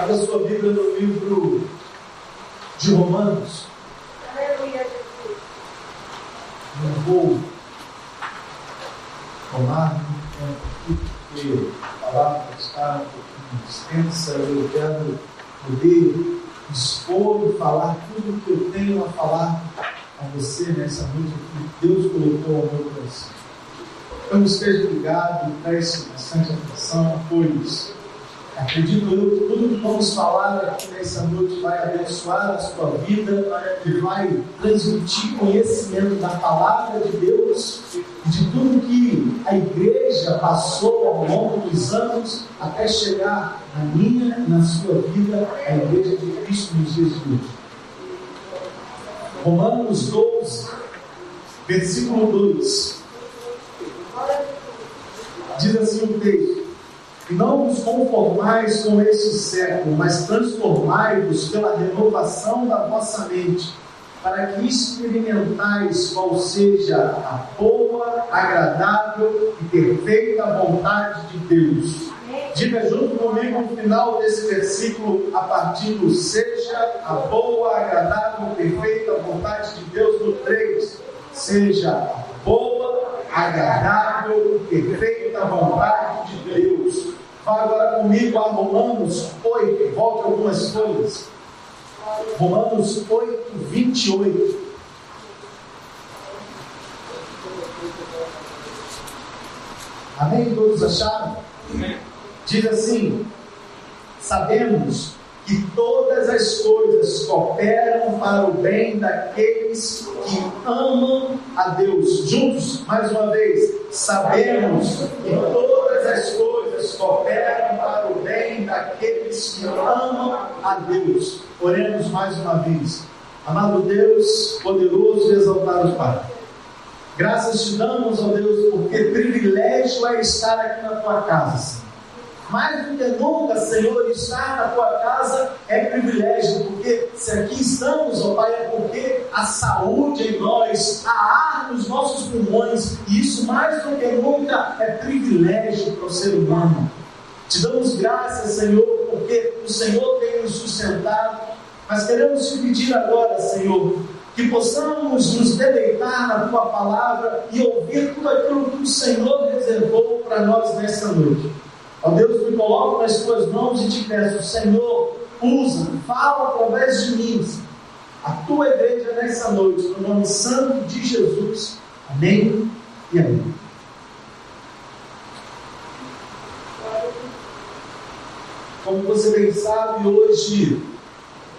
Abra sua Bíblia no livro de Romanos. Aleluia, Jesus. Não vou tomar muito tempo aqui, porque a palavra está um pouquinho extensa. Eu quero poder expor e falar tudo o que eu tenho a falar a você nessa noite que Deus colocou ao meu coração. Então esteja ligado, preste bastante atenção, pois acredito eu que tudo que vamos falar aqui nessa noite vai abençoar a sua vida e vai transmitir conhecimento da palavra de Deus e de tudo que a igreja passou ao longo dos anos até chegar na minha e na sua vida, a igreja de Cristo nos dias de hoje. Romanos 12, versículo 2. Diz assim o texto: não vos conformais com este século, mas transformai-vos pela renovação da vossa mente, para que experimentais qual seja a boa, agradável e perfeita vontade de Deus. Diga junto comigo no final desse versículo, a partir do seja a boa, agradável, perfeita vontade de Deus no 3. Seja a boa, agradável, perfeita vontade de Deus. Vá agora comigo a Romanos 8, volte algumas folhas. Romanos 8, 28. Amém? Todos acharam? Diz assim: Sabemos que todas as coisas cooperam para o bem daqueles que amam a Deus. Juntos, mais uma vez, sabemos que todas as coisas cooperam para o bem daqueles que amam a Deus. Oremos mais uma vez. Amado Deus, poderoso e exaltado Pai. Graças te damos, ó Deus, porque privilégio é estar aqui na tua casa, Senhor. Mais do que nunca, Senhor, estar na tua casa é privilégio, porque se aqui estamos, ó Pai, é porque a saúde em nós, a ar nos nossos pulmões, e isso mais do que nunca é privilégio para o ser humano. Te damos graças, Senhor, porque o Senhor tem nos sustentado, mas queremos te pedir agora, Senhor, que possamos nos deleitar na tua palavra e ouvir tudo aquilo que o Senhor reservou para nós nesta noite. Ó Deus, me coloco nas tuas mãos e te peço, Senhor, usa, fala através de mim, a tua igreja nessa noite, no nome santo de Jesus. Amém e amém. Como você bem sabe, hoje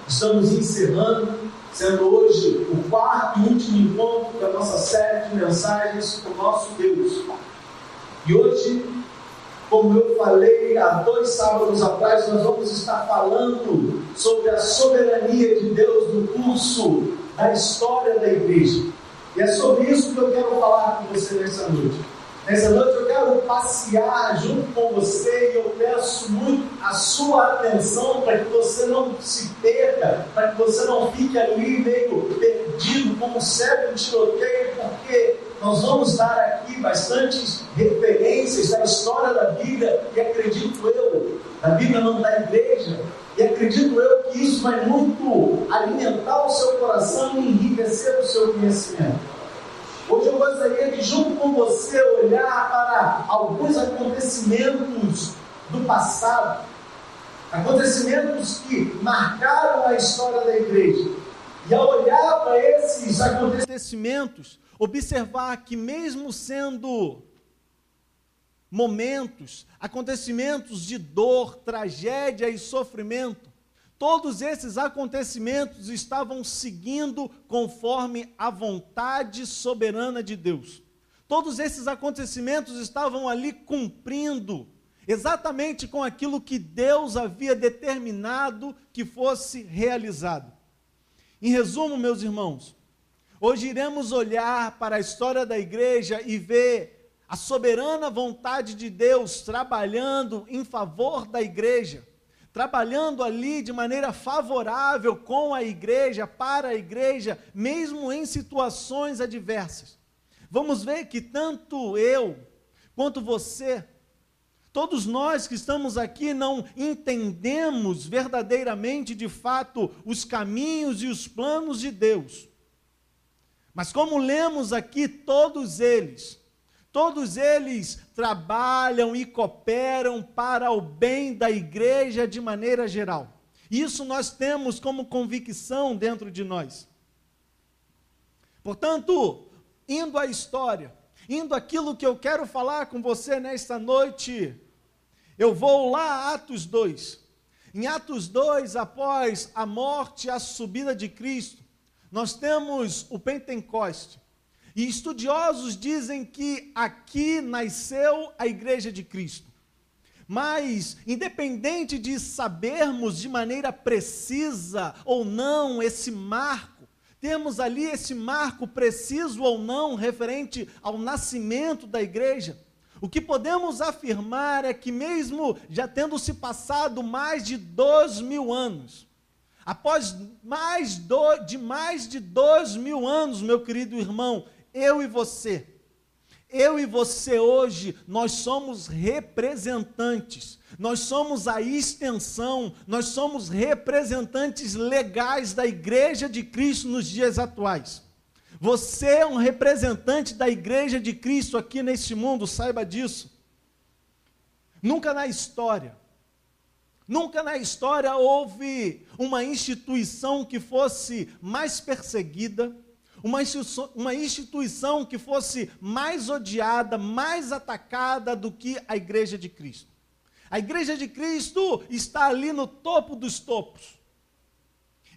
estamos encerrando, sendo hoje o quarto e último encontro da nossa série de mensagens com o nosso Deus. E hoje como eu falei há dois sábados atrás, nós vamos estar falando sobre a soberania de Deus no curso da história da igreja. E é sobre isso que eu quero falar com você nessa noite. Nessa noite eu quero passear junto com você e eu peço muito a sua atenção para que você não se perca, para que você não fique ali meio perdido como cego em tiroteio, porque nós vamos dar aqui bastantes referências da história da Bíblia e acredito eu, a Bíblia não da igreja, e acredito eu que isso vai muito alimentar o seu coração e enriquecer o seu conhecimento. Hoje eu gostaria de, junto com você, olhar para alguns acontecimentos do passado, acontecimentos que marcaram a história da igreja. E ao olhar para esses acontecimentos, observar que, mesmo sendo momentos, acontecimentos de dor, tragédia e sofrimento, todos esses acontecimentos estavam seguindo conforme a vontade soberana de Deus. Todos esses acontecimentos estavam ali cumprindo exatamente com aquilo que Deus havia determinado que fosse realizado. Em resumo, meus irmãos, Hoje iremos olhar para a história da igreja e ver a soberana vontade de Deus trabalhando em favor da igreja, trabalhando ali de maneira favorável com a igreja, para a igreja, mesmo em situações adversas. Vamos ver que tanto eu quanto você, Todos nós que estamos aqui não entendemos verdadeiramente, de fato, os caminhos e os planos de Deus. Mas como lemos aqui, todos eles, todos eles trabalham e cooperam para o bem da igreja de maneira geral. Isso nós temos como convicção dentro de nós. Portanto, indo à história, indo aquilo que eu quero falar com você nesta noite, eu vou lá a Atos 2. Em Atos 2, após a morte e a subida de Cristo, nós temos o Pentecoste. E estudiosos dizem que aqui nasceu a igreja de Cristo. Mas, independente de sabermos de maneira precisa ou não esse marco, temos ali esse marco preciso ou não referente ao nascimento da igreja. O que podemos afirmar é que, mesmo já tendo se passado mais de dois mil anos, após mais do, de mais de dois mil anos, meu querido irmão, eu e você, eu e você hoje, nós somos representantes, nós somos a extensão, nós somos representantes legais da Igreja de Cristo nos dias atuais. Você é um representante da Igreja de Cristo aqui neste mundo, saiba disso. Nunca na história, nunca na história houve uma instituição que fosse mais perseguida, uma instituição, uma instituição que fosse mais odiada, mais atacada do que a Igreja de Cristo. A Igreja de Cristo está ali no topo dos topos.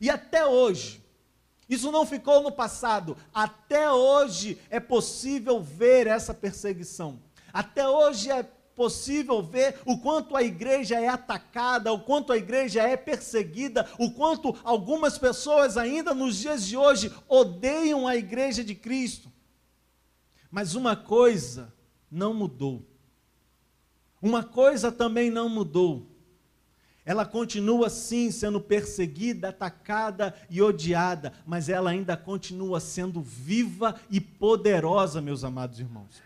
E até hoje, isso não ficou no passado, até hoje é possível ver essa perseguição. Até hoje é possível ver o quanto a igreja é atacada, o quanto a igreja é perseguida, o quanto algumas pessoas ainda nos dias de hoje odeiam a igreja de Cristo. Mas uma coisa não mudou. Uma coisa também não mudou. Ela continua sim sendo perseguida, atacada e odiada, mas ela ainda continua sendo viva e poderosa, meus amados irmãos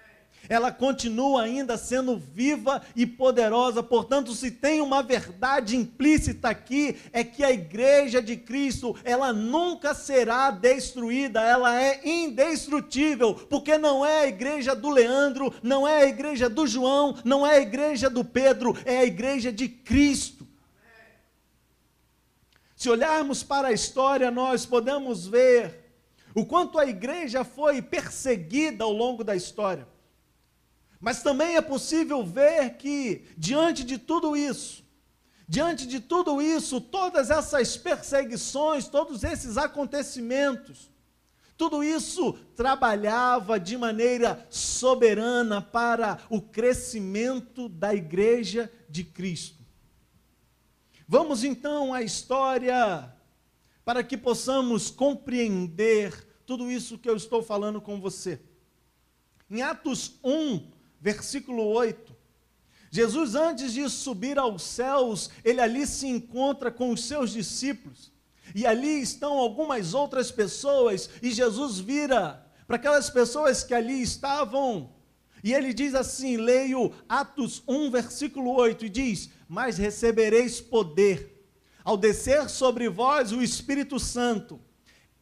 ela continua ainda sendo viva e poderosa. Portanto, se tem uma verdade implícita aqui, é que a igreja de Cristo, ela nunca será destruída, ela é indestrutível, porque não é a igreja do Leandro, não é a igreja do João, não é a igreja do Pedro, é a igreja de Cristo. Se olharmos para a história, nós podemos ver o quanto a igreja foi perseguida ao longo da história. Mas também é possível ver que, diante de tudo isso, diante de tudo isso, todas essas perseguições, todos esses acontecimentos, tudo isso trabalhava de maneira soberana para o crescimento da igreja de Cristo. Vamos então à história para que possamos compreender tudo isso que eu estou falando com você. Em Atos 1, versículo 8. Jesus, antes de subir aos céus, ele ali se encontra com os seus discípulos. E ali estão algumas outras pessoas, e Jesus vira para aquelas pessoas que ali estavam, e ele diz assim: leio Atos 1, versículo 8, e diz: Mas recebereis poder, ao descer sobre vós o Espírito Santo,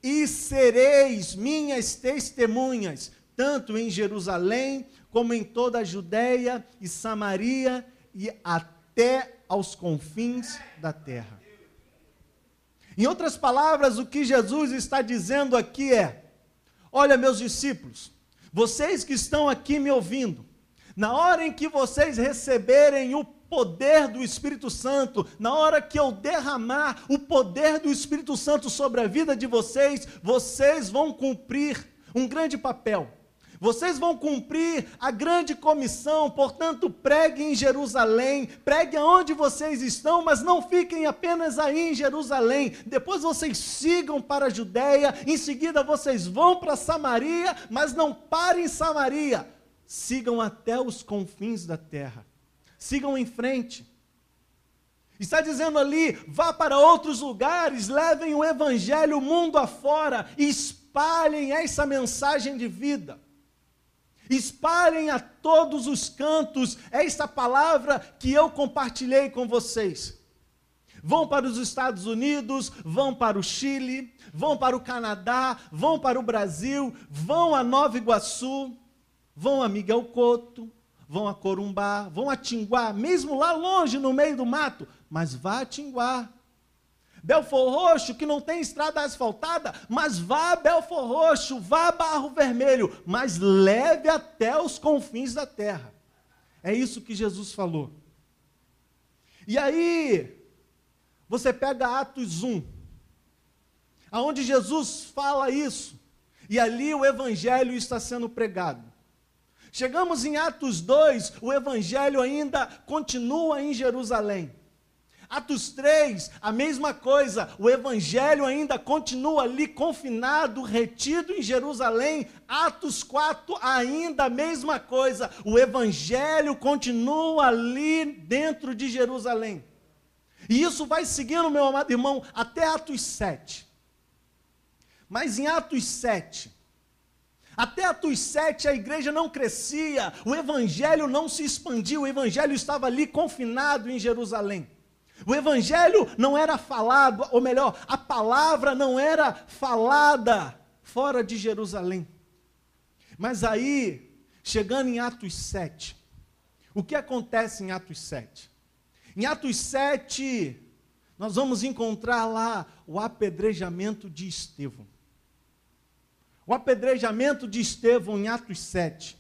e sereis minhas testemunhas, tanto em Jerusalém, como em toda a Judéia e Samaria e até aos confins da terra. Em outras palavras, o que Jesus está dizendo aqui é: olha, meus discípulos, vocês que estão aqui me ouvindo, na hora em que vocês receberem o poder do Espírito Santo, na hora que eu derramar o poder do Espírito Santo sobre a vida de vocês, vocês vão cumprir um grande papel. Vocês vão cumprir a grande comissão, portanto, preguem em Jerusalém, preguem aonde vocês estão, mas não fiquem apenas aí em Jerusalém. Depois vocês sigam para a Judéia, em seguida vocês vão para Samaria, mas não parem em Samaria. Sigam até os confins da terra. Sigam em frente. Está dizendo ali: vá para outros lugares, levem o evangelho mundo afora, espalhem essa mensagem de vida. Espalhem a todos os cantos esta palavra que eu compartilhei com vocês. Vão para os Estados Unidos, vão para o Chile, vão para o Canadá, vão para o Brasil, vão a Nova Iguaçu, vão a Miguel Couto, vão a Corumbá, vão a Tinguá, mesmo lá longe no meio do mato, mas vá a Tinguá. Belfor Roxo, que não tem estrada asfaltada, mas vá Belfor Roxo, vá Barro Vermelho, mas leve até os confins da terra. É isso que Jesus falou. E aí, você pega Atos 1, aonde Jesus fala isso, e ali o evangelho está sendo pregado. Chegamos em Atos 2, o evangelho ainda continua em Jerusalém. Atos 3, a mesma coisa, o evangelho ainda continua ali confinado, retido em Jerusalém. Atos 4, ainda a mesma coisa, o evangelho continua ali dentro de Jerusalém. E isso vai seguindo, meu amado irmão, até Atos 7. Mas em Atos 7, até Atos 7 a igreja não crescia, o evangelho não se expandiu, o evangelho estava ali confinado em Jerusalém. O evangelho não era falado, ou melhor, a palavra não era falada fora de Jerusalém. Mas aí, chegando em Atos 7, o que acontece em Atos 7? Em Atos 7, nós vamos encontrar lá o apedrejamento de Estevão. O apedrejamento de Estevão em Atos 7.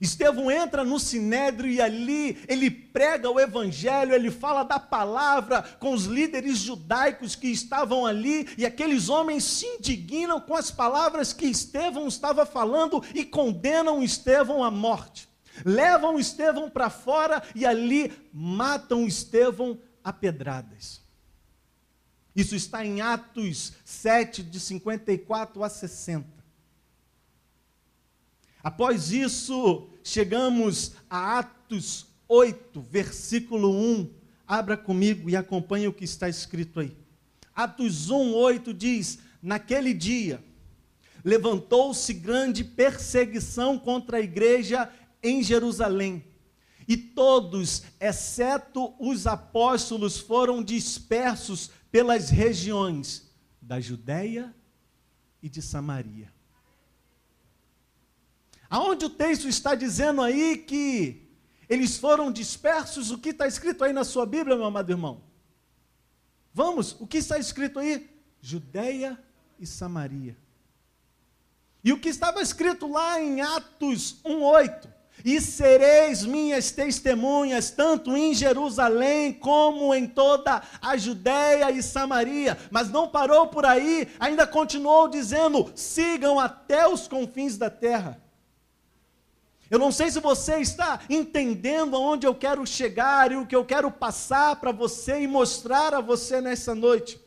Estevão entra no sinédrio e ali ele prega o evangelho, ele fala da palavra com os líderes judaicos que estavam ali, e aqueles homens se indignam com as palavras que Estevão estava falando e condenam Estevão à morte. Levam Estevão para fora e ali matam Estevão a pedradas. Isso está em Atos 7, de 54 a 60. Após isso, chegamos a Atos 8, versículo 1. Abra comigo e acompanhe o que está escrito aí. Atos 1, 8 diz: Naquele dia, levantou-se grande perseguição contra a igreja em Jerusalém. E todos, exceto os apóstolos, foram dispersos pelas regiões da Judéia e de Samaria. Aonde o texto está dizendo aí que eles foram dispersos, o que está escrito aí na sua Bíblia, meu amado irmão? Vamos, o que está escrito aí? Judéia e Samaria. E o que estava escrito lá em Atos 1:8? E sereis minhas testemunhas, tanto em Jerusalém como em toda a Judéia e Samaria. Mas não parou por aí, ainda continuou dizendo: sigam até os confins da terra. Eu não sei se você está entendendo aonde eu quero chegar e o que eu quero passar para você e mostrar a você nessa noite.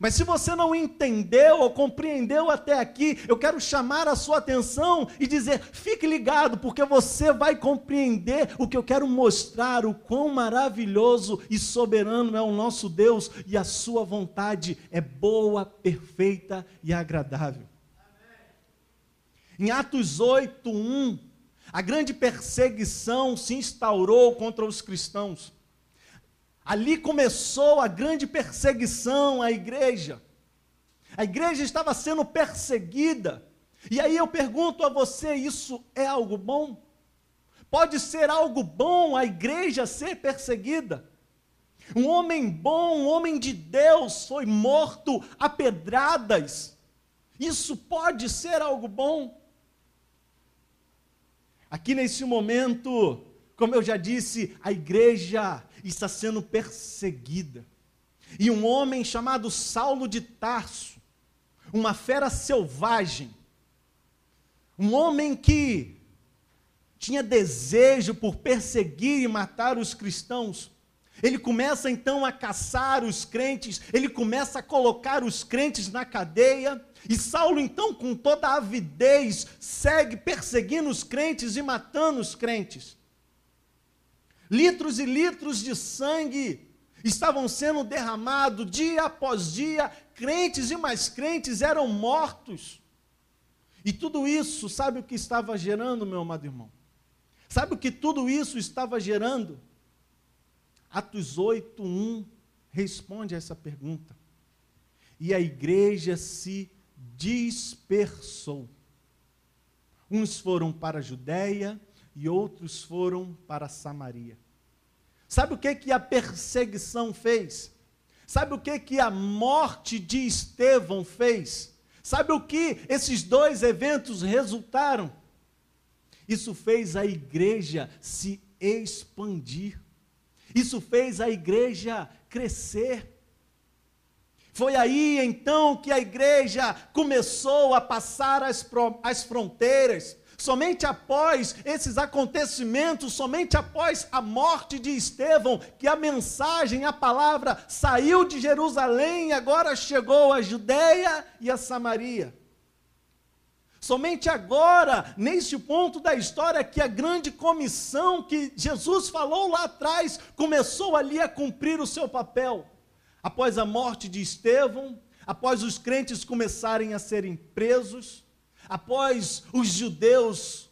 Mas se você não entendeu ou compreendeu até aqui, eu quero chamar a sua atenção e dizer: fique ligado, porque você vai compreender o que eu quero mostrar, o quão maravilhoso e soberano é o nosso Deus e a sua vontade é boa, perfeita e agradável. Amém. Em Atos 8, 1, a grande perseguição se instaurou contra os cristãos. Ali começou a grande perseguição à igreja. A igreja estava sendo perseguida. E aí eu pergunto a você: isso é algo bom? Pode ser algo bom a igreja ser perseguida? Um homem bom, um homem de Deus foi morto a pedradas. Isso pode ser algo bom? Aqui nesse momento, como eu já disse, a igreja está sendo perseguida. E um homem chamado Saulo de Tarso, uma fera selvagem, um homem que tinha desejo por perseguir e matar os cristãos, ele começa então a caçar os crentes, ele começa a colocar os crentes na cadeia, e Saulo, então, com toda a avidez, segue perseguindo os crentes e matando os crentes. Litros e litros de sangue estavam sendo derramados dia após dia, crentes e mais crentes eram mortos. E tudo isso, sabe o que estava gerando, meu amado irmão? Sabe o que tudo isso estava gerando? Atos 8, 1 responde a essa pergunta. E a igreja se dispersou. Uns foram para a Judéia e outros foram para Samaria. Sabe o que que a perseguição fez? Sabe o que que a morte de Estevão fez? Sabe o que esses dois eventos resultaram? Isso fez a igreja se expandir. Isso fez a igreja crescer. Foi aí então que a igreja começou a passar as, as fronteiras. Somente após esses acontecimentos, somente após a morte de Estevão, que a mensagem, a palavra saiu de Jerusalém e agora chegou à Judéia e a Samaria. Somente agora, neste ponto da história, que a grande comissão que Jesus falou lá atrás começou ali a cumprir o seu papel. Após a morte de Estevão, após os crentes começarem a serem presos, após os judeus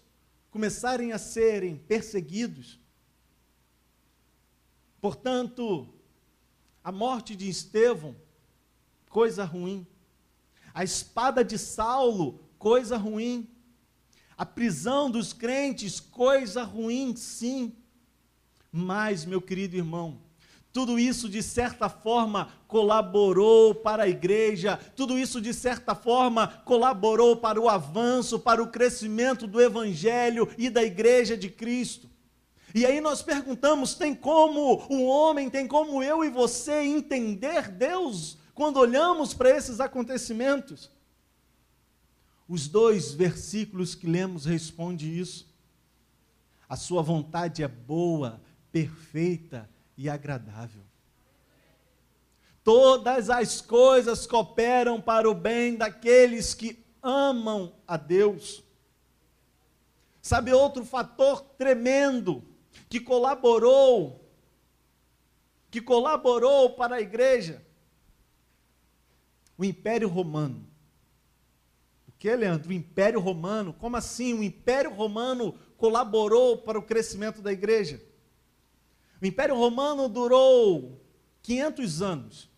começarem a serem perseguidos. Portanto, a morte de Estevão, coisa ruim. A espada de Saulo, coisa ruim. A prisão dos crentes, coisa ruim, sim. Mas, meu querido irmão, tudo isso, de certa forma, colaborou para a igreja, tudo isso, de certa forma, colaborou para o avanço, para o crescimento do Evangelho e da igreja de Cristo. E aí nós perguntamos: tem como um homem, tem como eu e você entender Deus quando olhamos para esses acontecimentos? Os dois versículos que lemos respondem isso. A sua vontade é boa, perfeita e agradável. Todas as coisas cooperam para o bem daqueles que amam a Deus. Sabe outro fator tremendo que colaborou que colaborou para a igreja? O Império Romano. O que, Leandro? O Império Romano? Como assim? O Império Romano colaborou para o crescimento da igreja? O Império Romano durou 500 anos.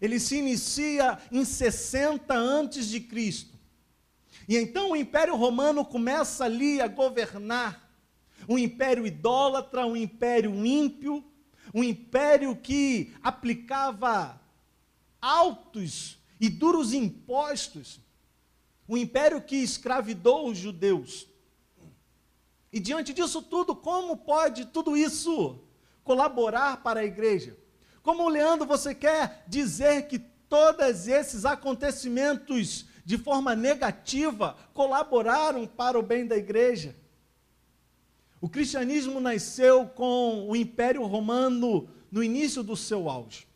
Ele se inicia em 60 antes de Cristo. E então o Império Romano começa ali a governar um império idólatra, um império ímpio, um império que aplicava altos e duros impostos, um império que escravidou os judeus. E diante disso tudo, como pode tudo isso colaborar para a igreja? Como Leandro, você quer dizer que todos esses acontecimentos de forma negativa colaboraram para o bem da igreja? O cristianismo nasceu com o Império Romano no início do seu auge.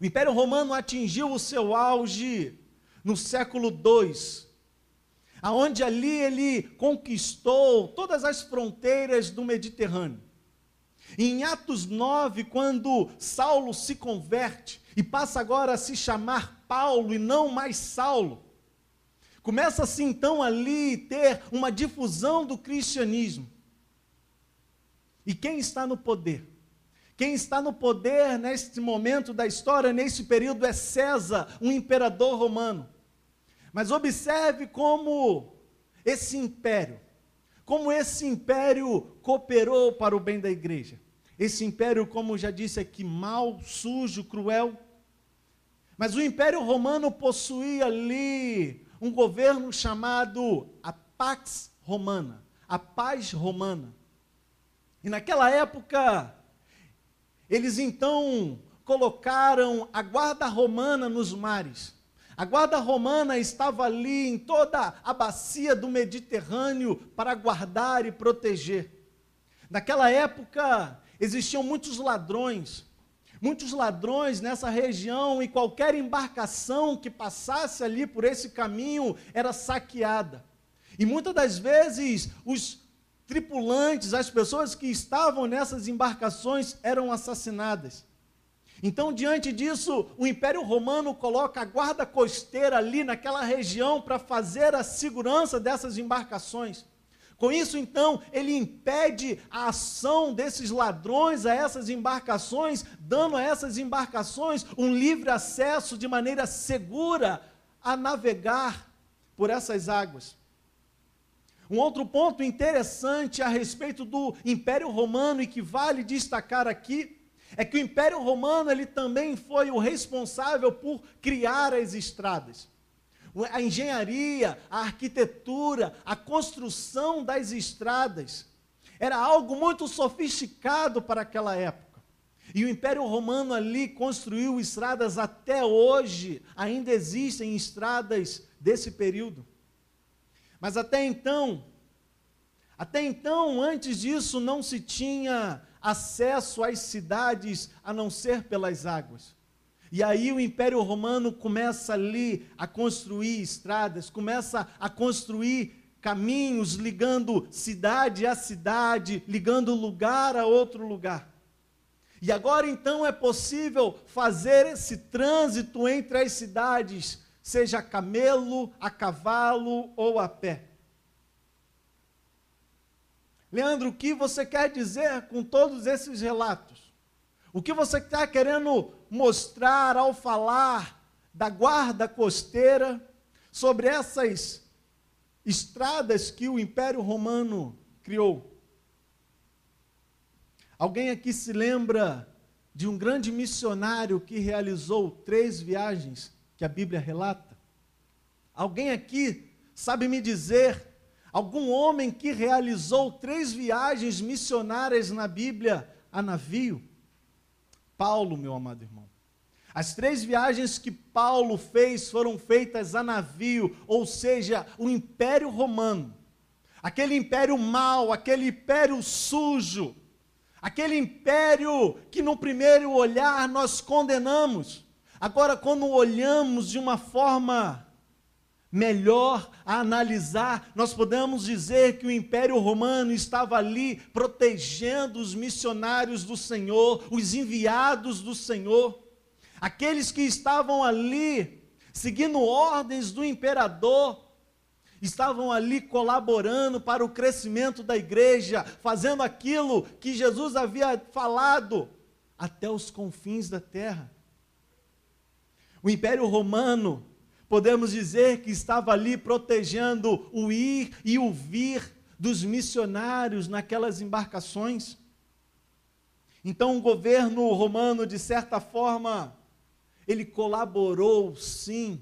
O Império Romano atingiu o seu auge no século II, aonde ali ele conquistou todas as fronteiras do Mediterrâneo. Em Atos 9, quando Saulo se converte e passa agora a se chamar Paulo e não mais Saulo, começa-se então ali ter uma difusão do cristianismo. E quem está no poder? Quem está no poder neste momento da história, nesse período, é César, um imperador romano. Mas observe como esse império, como esse império cooperou para o bem da igreja. Esse império, como já disse aqui, mal, sujo, cruel. Mas o Império Romano possuía ali um governo chamado a Pax Romana, a paz romana. E naquela época, eles então colocaram a guarda romana nos mares. A guarda romana estava ali em toda a bacia do Mediterrâneo para guardar e proteger. Naquela época, existiam muitos ladrões, muitos ladrões nessa região e qualquer embarcação que passasse ali por esse caminho era saqueada. E muitas das vezes os tripulantes, as pessoas que estavam nessas embarcações eram assassinadas. Então, diante disso, o Império Romano coloca a guarda costeira ali naquela região para fazer a segurança dessas embarcações. Com isso, então, ele impede a ação desses ladrões a essas embarcações, dando a essas embarcações um livre acesso de maneira segura a navegar por essas águas. Um outro ponto interessante a respeito do Império Romano e que vale destacar aqui é que o Império Romano ele também foi o responsável por criar as estradas a engenharia, a arquitetura, a construção das estradas. Era algo muito sofisticado para aquela época. E o Império Romano ali construiu estradas até hoje, ainda existem estradas desse período. Mas até então, até então, antes disso, não se tinha acesso às cidades a não ser pelas águas. E aí o Império Romano começa ali a construir estradas, começa a construir caminhos ligando cidade a cidade, ligando lugar a outro lugar. E agora então é possível fazer esse trânsito entre as cidades, seja a camelo, a cavalo ou a pé. Leandro, o que você quer dizer com todos esses relatos? O que você está querendo mostrar ao falar da guarda costeira sobre essas estradas que o Império Romano criou? Alguém aqui se lembra de um grande missionário que realizou três viagens que a Bíblia relata? Alguém aqui sabe me dizer algum homem que realizou três viagens missionárias na Bíblia a navio? Paulo, meu amado irmão. As três viagens que Paulo fez foram feitas a navio, ou seja, o Império Romano. Aquele império mau, aquele império sujo, aquele império que no primeiro olhar nós condenamos. Agora, quando olhamos de uma forma melhor a analisar, nós podemos dizer que o Império Romano estava ali protegendo os missionários do Senhor, os enviados do Senhor, aqueles que estavam ali seguindo ordens do imperador, estavam ali colaborando para o crescimento da igreja, fazendo aquilo que Jesus havia falado até os confins da terra. O Império Romano podemos dizer que estava ali protegendo o ir e o vir dos missionários naquelas embarcações. Então, o governo romano, de certa forma, ele colaborou sim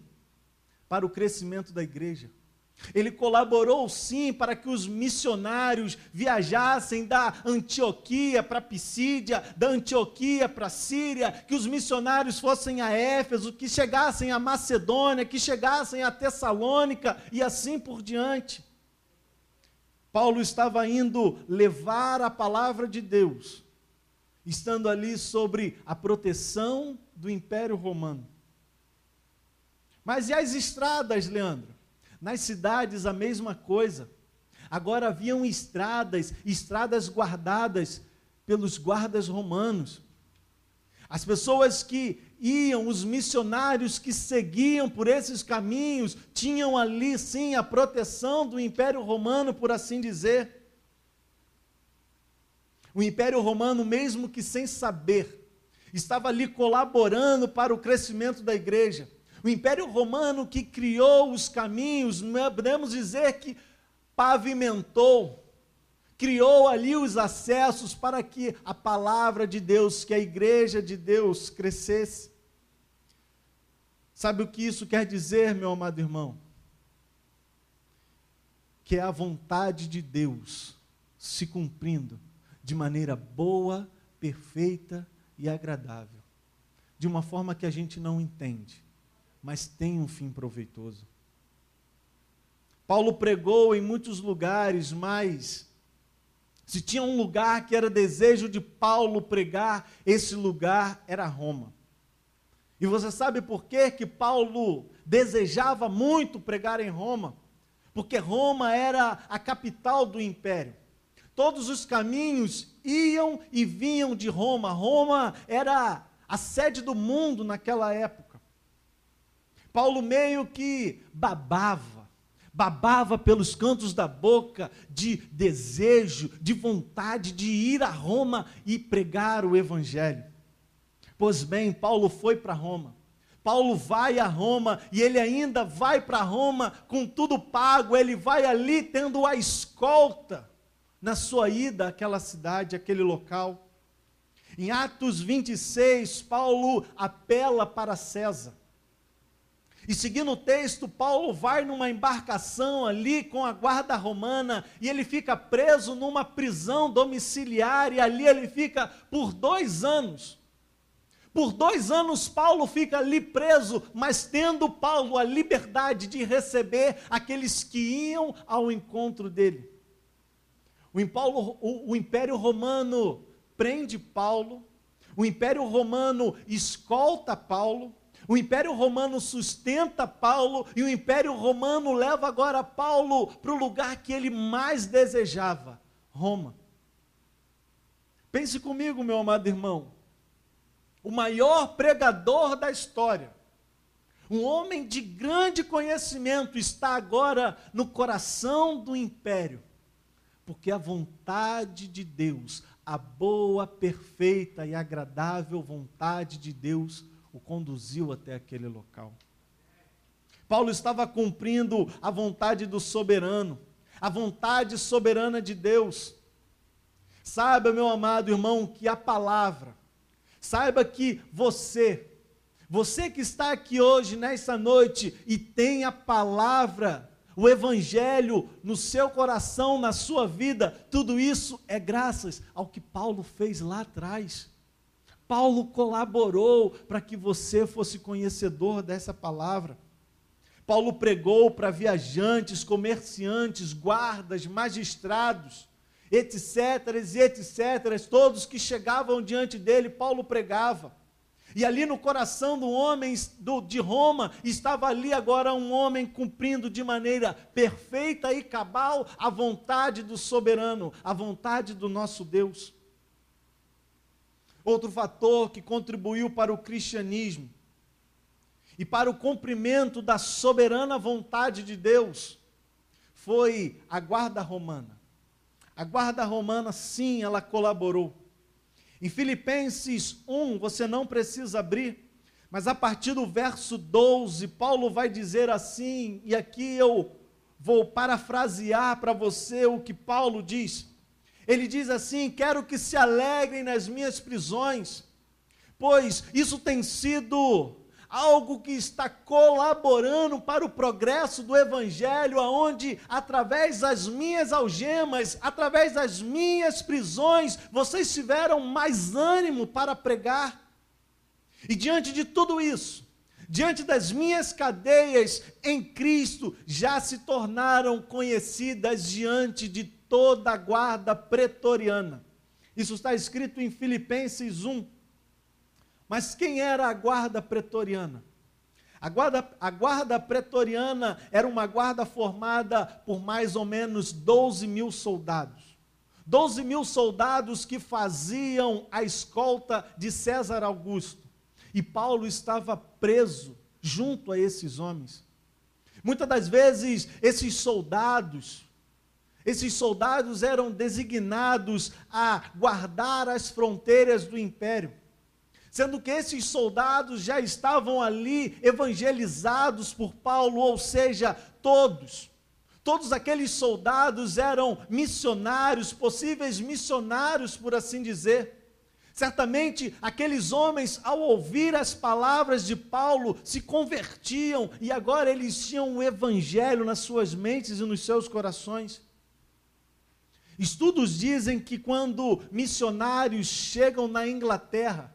para o crescimento da igreja. Ele colaborou sim para que os missionários viajassem da Antioquia para Pisídia, da Antioquia para Síria, que os missionários fossem a Éfeso, que chegassem a Macedônia, que chegassem a Tessalônica e assim por diante. Paulo estava indo levar a palavra de Deus, estando ali sobre a proteção do Império Romano. Mas e as estradas, Leandro? Nas cidades, a mesma coisa. Agora haviam estradas, estradas guardadas pelos guardas romanos. As pessoas que iam, os missionários que seguiam por esses caminhos, tinham ali sim a proteção do Império Romano, por assim dizer. O Império Romano, mesmo que sem saber, estava ali colaborando para o crescimento da igreja. O Império Romano que criou os caminhos, podemos dizer que pavimentou, criou ali os acessos para que a palavra de Deus, que a igreja de Deus crescesse. Sabe o que isso quer dizer, meu amado irmão? Que é a vontade de Deus se cumprindo de maneira boa, perfeita e agradável, de uma forma que a gente não entende mas tem um fim proveitoso. Paulo pregou em muitos lugares, mas se tinha um lugar que era desejo de Paulo pregar, esse lugar era Roma. E você sabe por quê que Paulo desejava muito pregar em Roma? Porque Roma era a capital do império. Todos os caminhos iam e vinham de Roma. Roma era a sede do mundo naquela época. Paulo meio que babava, babava pelos cantos da boca de desejo, de vontade de ir a Roma e pregar o evangelho. Pois bem, Paulo foi para Roma. Paulo vai a Roma e ele ainda vai para Roma com tudo pago, ele vai ali tendo a escolta na sua ida àquela cidade, àquele local. Em Atos 26, Paulo apela para César. E seguindo o texto, Paulo vai numa embarcação ali com a guarda romana e ele fica preso numa prisão domiciliar e ali ele fica por dois anos. Por dois anos, Paulo fica ali preso, mas tendo Paulo a liberdade de receber aqueles que iam ao encontro dele. O, o, o Império Romano prende Paulo, o Império Romano escolta Paulo, o Império Romano sustenta Paulo e o Império Romano leva agora Paulo para o lugar que ele mais desejava, Roma. Pense comigo, meu amado irmão o maior pregador da história, um homem de grande conhecimento, está agora no coração do império, porque a vontade de Deus, a boa, perfeita e agradável vontade de Deus, o conduziu até aquele local. Paulo estava cumprindo a vontade do soberano, a vontade soberana de Deus. Saiba, meu amado irmão, que a palavra, Saiba que você, você que está aqui hoje, nessa noite, e tem a palavra, o Evangelho no seu coração, na sua vida, tudo isso é graças ao que Paulo fez lá atrás. Paulo colaborou para que você fosse conhecedor dessa palavra. Paulo pregou para viajantes, comerciantes, guardas, magistrados etc, etc, todos que chegavam diante dele, Paulo pregava. E ali no coração do homem do, de Roma, estava ali agora um homem cumprindo de maneira perfeita e cabal a vontade do soberano, a vontade do nosso Deus. Outro fator que contribuiu para o cristianismo e para o cumprimento da soberana vontade de Deus foi a guarda romana. A guarda romana, sim, ela colaborou. Em Filipenses 1, você não precisa abrir, mas a partir do verso 12, Paulo vai dizer assim, e aqui eu vou parafrasear para você o que Paulo diz. Ele diz assim: Quero que se alegrem nas minhas prisões, pois isso tem sido algo que está colaborando para o progresso do evangelho, aonde através das minhas algemas, através das minhas prisões, vocês tiveram mais ânimo para pregar. E diante de tudo isso, diante das minhas cadeias em Cristo, já se tornaram conhecidas diante de toda a guarda pretoriana. Isso está escrito em Filipenses 1, mas quem era a guarda pretoriana? A guarda, a guarda pretoriana era uma guarda formada por mais ou menos 12 mil soldados. 12 mil soldados que faziam a escolta de César Augusto. E Paulo estava preso junto a esses homens. Muitas das vezes, esses soldados, esses soldados eram designados a guardar as fronteiras do império sendo que esses soldados já estavam ali evangelizados por Paulo, ou seja, todos. Todos aqueles soldados eram missionários, possíveis missionários, por assim dizer. Certamente aqueles homens, ao ouvir as palavras de Paulo, se convertiam e agora eles tinham o evangelho nas suas mentes e nos seus corações. Estudos dizem que quando missionários chegam na Inglaterra,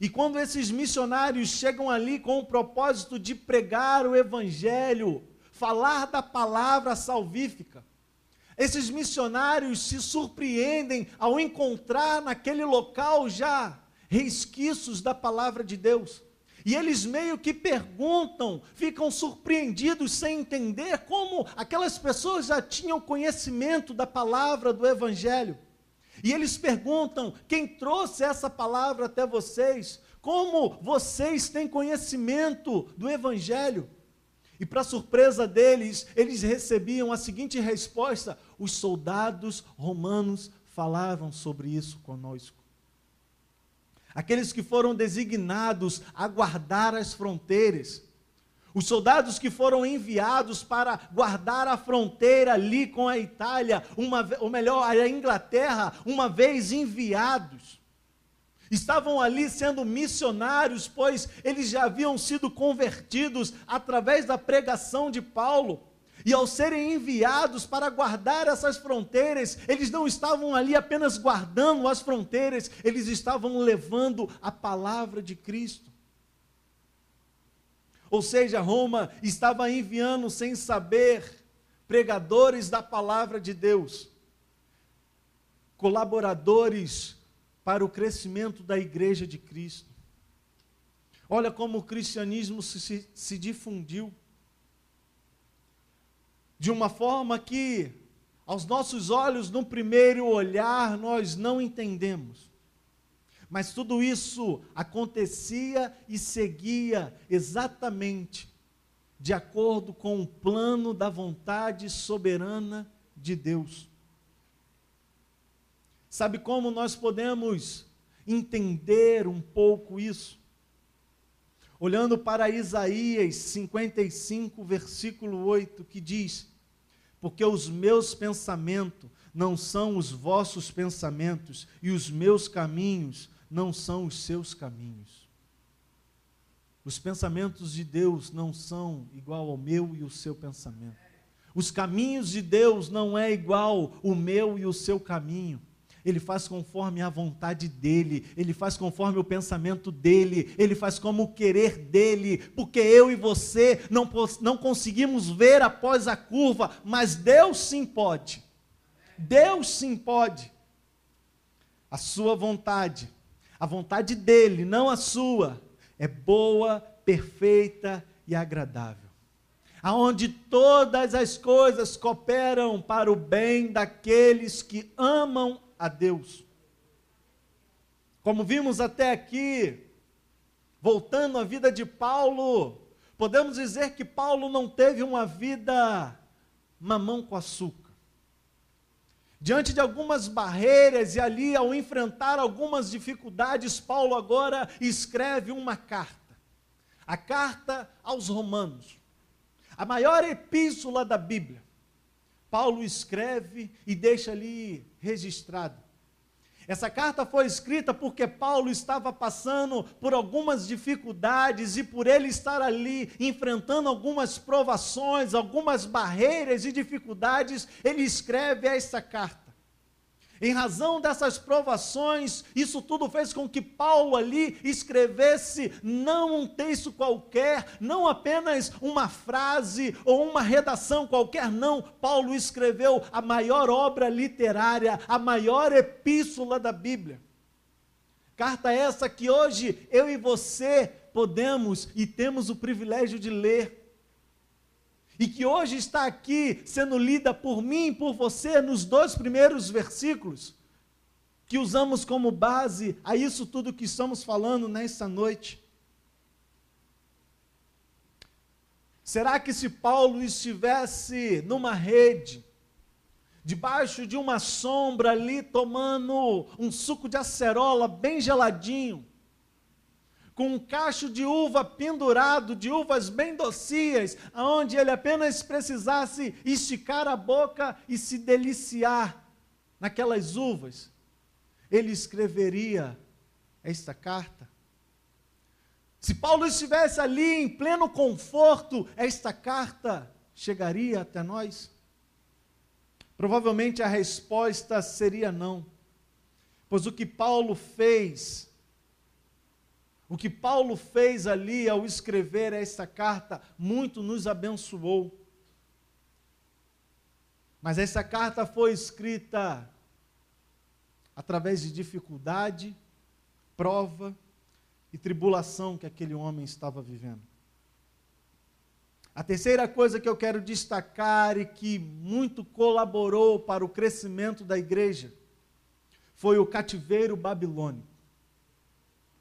e quando esses missionários chegam ali com o propósito de pregar o Evangelho, falar da palavra salvífica, esses missionários se surpreendem ao encontrar naquele local já resquícios da palavra de Deus. E eles meio que perguntam, ficam surpreendidos sem entender como aquelas pessoas já tinham conhecimento da palavra do Evangelho. E eles perguntam: quem trouxe essa palavra até vocês? como vocês têm conhecimento do Evangelho? E, para surpresa deles, eles recebiam a seguinte resposta: os soldados romanos falavam sobre isso conosco. Aqueles que foram designados a guardar as fronteiras, os soldados que foram enviados para guardar a fronteira ali com a Itália, uma, ou melhor, a Inglaterra, uma vez enviados, estavam ali sendo missionários, pois eles já haviam sido convertidos através da pregação de Paulo. E ao serem enviados para guardar essas fronteiras, eles não estavam ali apenas guardando as fronteiras, eles estavam levando a palavra de Cristo. Ou seja, Roma estava enviando sem saber pregadores da palavra de Deus, colaboradores para o crescimento da igreja de Cristo. Olha como o cristianismo se, se, se difundiu de uma forma que, aos nossos olhos, no primeiro olhar, nós não entendemos. Mas tudo isso acontecia e seguia exatamente de acordo com o plano da vontade soberana de Deus. Sabe como nós podemos entender um pouco isso? Olhando para Isaías 55, versículo 8, que diz: Porque os meus pensamentos não são os vossos pensamentos, e os meus caminhos não são os seus caminhos. Os pensamentos de Deus não são igual ao meu e o seu pensamento. Os caminhos de Deus não é igual o meu e o seu caminho. Ele faz conforme a vontade dele, ele faz conforme o pensamento dele, ele faz como o querer dele, porque eu e você não, não conseguimos ver após a curva, mas Deus sim pode. Deus sim pode. A sua vontade, a vontade dele, não a sua, é boa, perfeita e agradável. Aonde todas as coisas cooperam para o bem daqueles que amam a Deus. Como vimos até aqui, voltando à vida de Paulo, podemos dizer que Paulo não teve uma vida mamão com açúcar. Diante de algumas barreiras e ali ao enfrentar algumas dificuldades, Paulo agora escreve uma carta. A carta aos Romanos. A maior epístola da Bíblia. Paulo escreve e deixa ali registrado. Essa carta foi escrita porque Paulo estava passando por algumas dificuldades e por ele estar ali enfrentando algumas provações, algumas barreiras e dificuldades, ele escreve essa carta. Em razão dessas provações, isso tudo fez com que Paulo ali escrevesse não um texto qualquer, não apenas uma frase ou uma redação qualquer, não. Paulo escreveu a maior obra literária, a maior epístola da Bíblia. Carta essa que hoje eu e você podemos e temos o privilégio de ler e que hoje está aqui sendo lida por mim e por você nos dois primeiros versículos, que usamos como base a isso tudo que estamos falando nesta noite. Será que se Paulo estivesse numa rede, debaixo de uma sombra ali, tomando um suco de acerola bem geladinho, com um cacho de uva pendurado, de uvas bem docias, aonde ele apenas precisasse esticar a boca e se deliciar naquelas uvas, ele escreveria esta carta. Se Paulo estivesse ali em pleno conforto, esta carta chegaria até nós? Provavelmente a resposta seria não, pois o que Paulo fez o que Paulo fez ali ao escrever esta carta muito nos abençoou. Mas essa carta foi escrita através de dificuldade, prova e tribulação que aquele homem estava vivendo. A terceira coisa que eu quero destacar e que muito colaborou para o crescimento da igreja foi o cativeiro babilônico.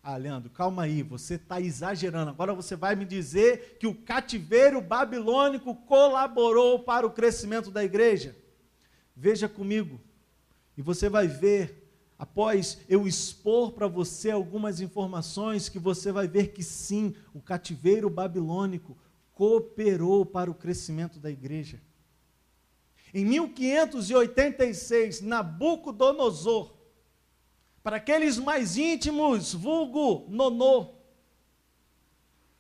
Ah, Leandro, calma aí, você está exagerando. Agora você vai me dizer que o cativeiro babilônico colaborou para o crescimento da igreja? Veja comigo, e você vai ver, após eu expor para você algumas informações, que você vai ver que sim, o cativeiro babilônico cooperou para o crescimento da igreja. Em 1586, Nabucodonosor, para aqueles mais íntimos, vulgo Nonô,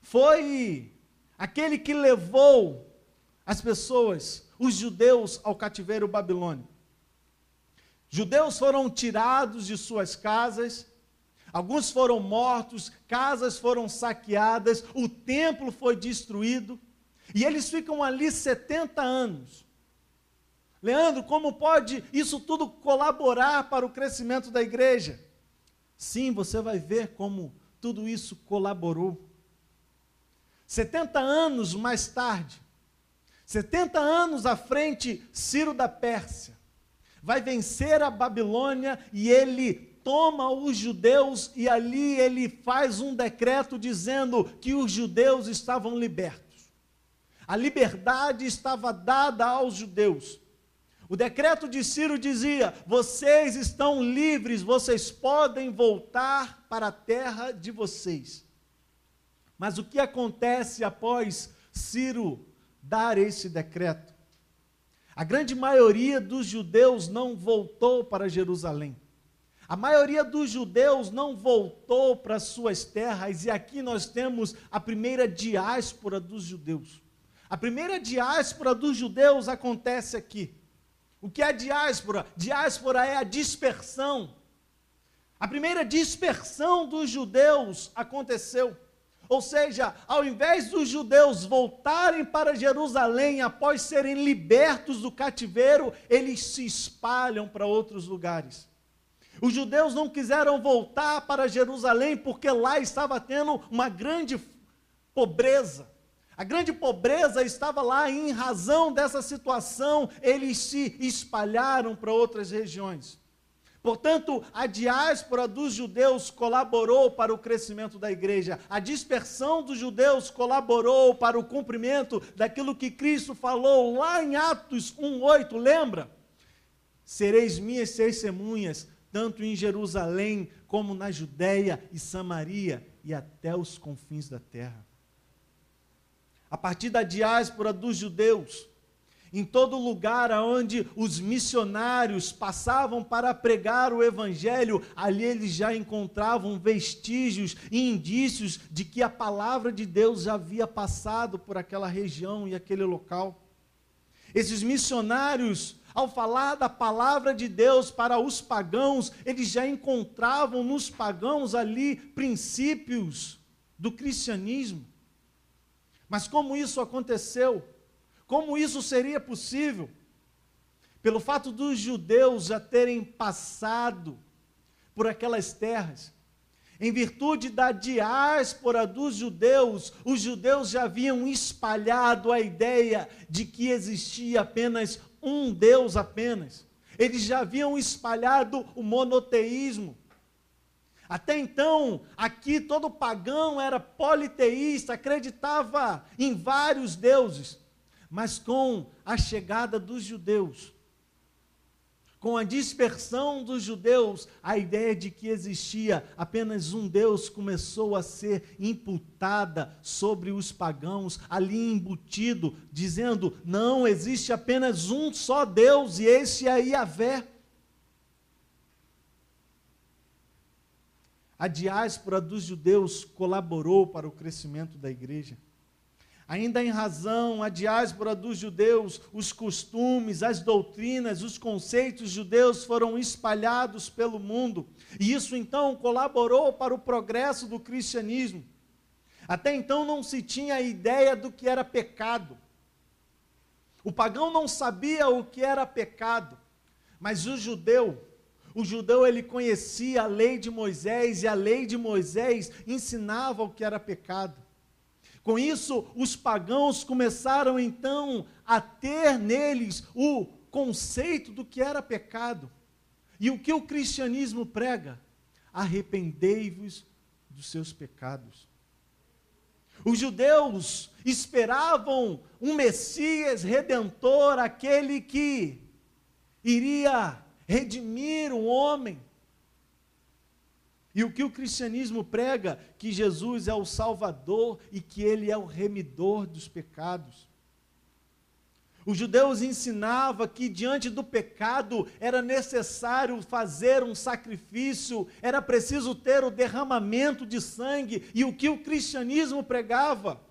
foi aquele que levou as pessoas, os judeus, ao cativeiro babilônico. Judeus foram tirados de suas casas, alguns foram mortos, casas foram saqueadas, o templo foi destruído, e eles ficam ali 70 anos. Leandro, como pode isso tudo colaborar para o crescimento da igreja? Sim, você vai ver como tudo isso colaborou. 70 anos mais tarde, 70 anos à frente, Ciro da Pérsia vai vencer a Babilônia e ele toma os judeus e ali ele faz um decreto dizendo que os judeus estavam libertos. A liberdade estava dada aos judeus. O decreto de Ciro dizia: vocês estão livres, vocês podem voltar para a terra de vocês. Mas o que acontece após Ciro dar esse decreto? A grande maioria dos judeus não voltou para Jerusalém. A maioria dos judeus não voltou para suas terras, e aqui nós temos a primeira diáspora dos judeus. A primeira diáspora dos judeus acontece aqui. O que é diáspora? Diáspora é a dispersão. A primeira dispersão dos judeus aconteceu. Ou seja, ao invés dos judeus voltarem para Jerusalém após serem libertos do cativeiro, eles se espalham para outros lugares. Os judeus não quiseram voltar para Jerusalém porque lá estava tendo uma grande pobreza. A grande pobreza estava lá e, em razão dessa situação, eles se espalharam para outras regiões. Portanto, a diáspora dos judeus colaborou para o crescimento da igreja. A dispersão dos judeus colaborou para o cumprimento daquilo que Cristo falou lá em Atos 1:8, lembra? Sereis minhas testemunhas, tanto em Jerusalém como na Judéia e Samaria e até os confins da terra a partir da diáspora dos judeus, em todo lugar onde os missionários passavam para pregar o evangelho, ali eles já encontravam vestígios e indícios de que a palavra de Deus já havia passado por aquela região e aquele local. Esses missionários, ao falar da palavra de Deus para os pagãos, eles já encontravam nos pagãos ali princípios do cristianismo. Mas como isso aconteceu? Como isso seria possível? Pelo fato dos judeus já terem passado por aquelas terras, em virtude da diáspora dos judeus, os judeus já haviam espalhado a ideia de que existia apenas um Deus apenas. Eles já haviam espalhado o monoteísmo. Até então, aqui todo pagão era politeísta, acreditava em vários deuses. Mas com a chegada dos judeus, com a dispersão dos judeus, a ideia de que existia apenas um Deus começou a ser imputada sobre os pagãos, ali embutido, dizendo: não existe apenas um só Deus e esse é Yahvé. A diáspora dos judeus colaborou para o crescimento da igreja. Ainda em razão, a diáspora dos judeus, os costumes, as doutrinas, os conceitos judeus foram espalhados pelo mundo, e isso então colaborou para o progresso do cristianismo. Até então não se tinha ideia do que era pecado. O pagão não sabia o que era pecado, mas o judeu, o judeu ele conhecia a lei de Moisés e a lei de Moisés ensinava o que era pecado. Com isso, os pagãos começaram então a ter neles o conceito do que era pecado. E o que o cristianismo prega? Arrependei-vos dos seus pecados. Os judeus esperavam um Messias redentor, aquele que iria redimir o homem. E o que o cristianismo prega? Que Jesus é o Salvador e que Ele é o remidor dos pecados. Os judeus ensinavam que diante do pecado era necessário fazer um sacrifício, era preciso ter o derramamento de sangue, e o que o cristianismo pregava?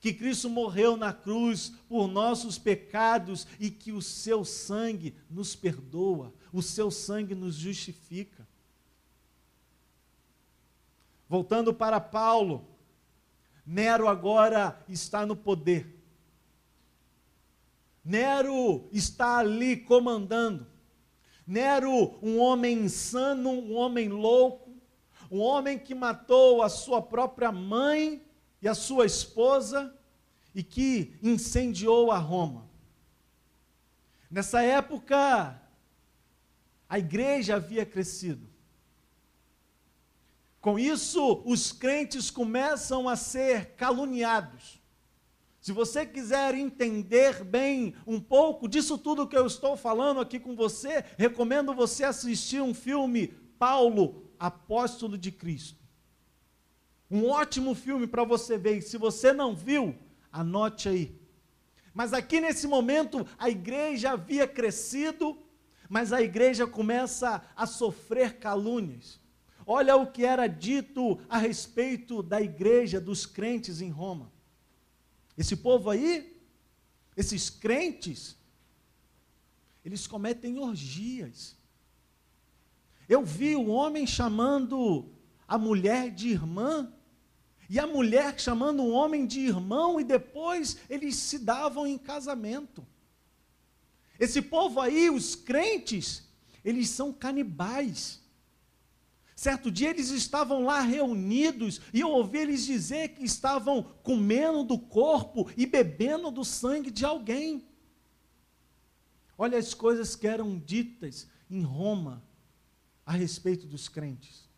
Que Cristo morreu na cruz por nossos pecados e que o seu sangue nos perdoa, o seu sangue nos justifica. Voltando para Paulo, Nero agora está no poder. Nero está ali comandando. Nero, um homem insano, um homem louco, um homem que matou a sua própria mãe e a sua esposa e que incendiou a Roma. Nessa época, a igreja havia crescido. Com isso, os crentes começam a ser caluniados. Se você quiser entender bem um pouco disso tudo que eu estou falando aqui com você, recomendo você assistir um filme Paulo, Apóstolo de Cristo. Um ótimo filme para você ver. E se você não viu, anote aí. Mas aqui nesse momento a igreja havia crescido, mas a igreja começa a sofrer calúnias. Olha o que era dito a respeito da igreja dos crentes em Roma. Esse povo aí, esses crentes, eles cometem orgias. Eu vi o homem chamando a mulher de irmã, e a mulher chamando o homem de irmão, e depois eles se davam em casamento. Esse povo aí, os crentes, eles são canibais. Certo dia eles estavam lá reunidos e eu ouvi eles dizer que estavam comendo do corpo e bebendo do sangue de alguém. Olha as coisas que eram ditas em Roma a respeito dos crentes.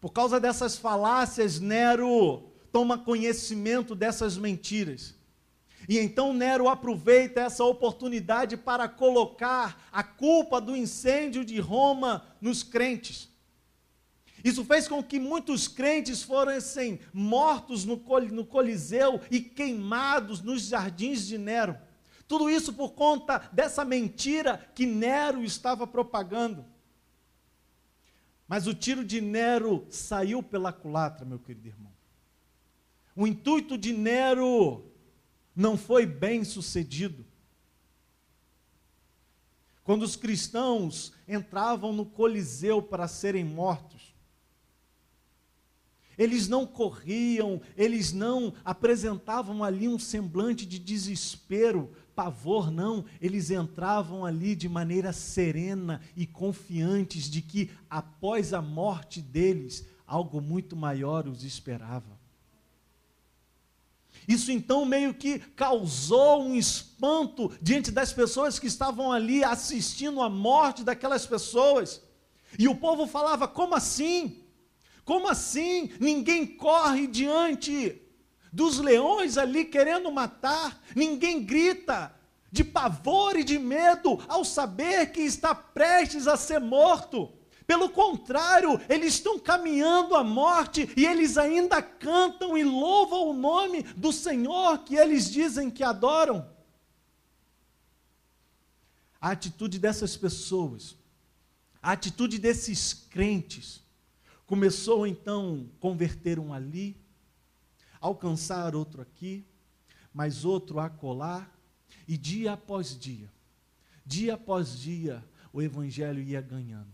Por causa dessas falácias, Nero toma conhecimento dessas mentiras. E então Nero aproveita essa oportunidade para colocar a culpa do incêndio de Roma nos crentes. Isso fez com que muitos crentes fossem mortos no, Coliseu e queimados nos jardins de Nero. Tudo isso por conta dessa mentira que Nero estava propagando. Mas o tiro de Nero saiu pela culatra, meu querido irmão. O intuito de Nero não foi bem sucedido. Quando os cristãos entravam no Coliseu para serem mortos, eles não corriam, eles não apresentavam ali um semblante de desespero, pavor, não. Eles entravam ali de maneira serena e confiantes de que após a morte deles, algo muito maior os esperava. Isso então meio que causou um espanto diante das pessoas que estavam ali assistindo à morte daquelas pessoas. E o povo falava: como assim? Como assim? Ninguém corre diante dos leões ali querendo matar, ninguém grita de pavor e de medo ao saber que está prestes a ser morto. Pelo contrário, eles estão caminhando à morte e eles ainda cantam e louvam o nome do Senhor que eles dizem que adoram. A atitude dessas pessoas, a atitude desses crentes, começou então a converter um ali, alcançar outro aqui, mais outro acolá, e dia após dia, dia após dia, o evangelho ia ganhando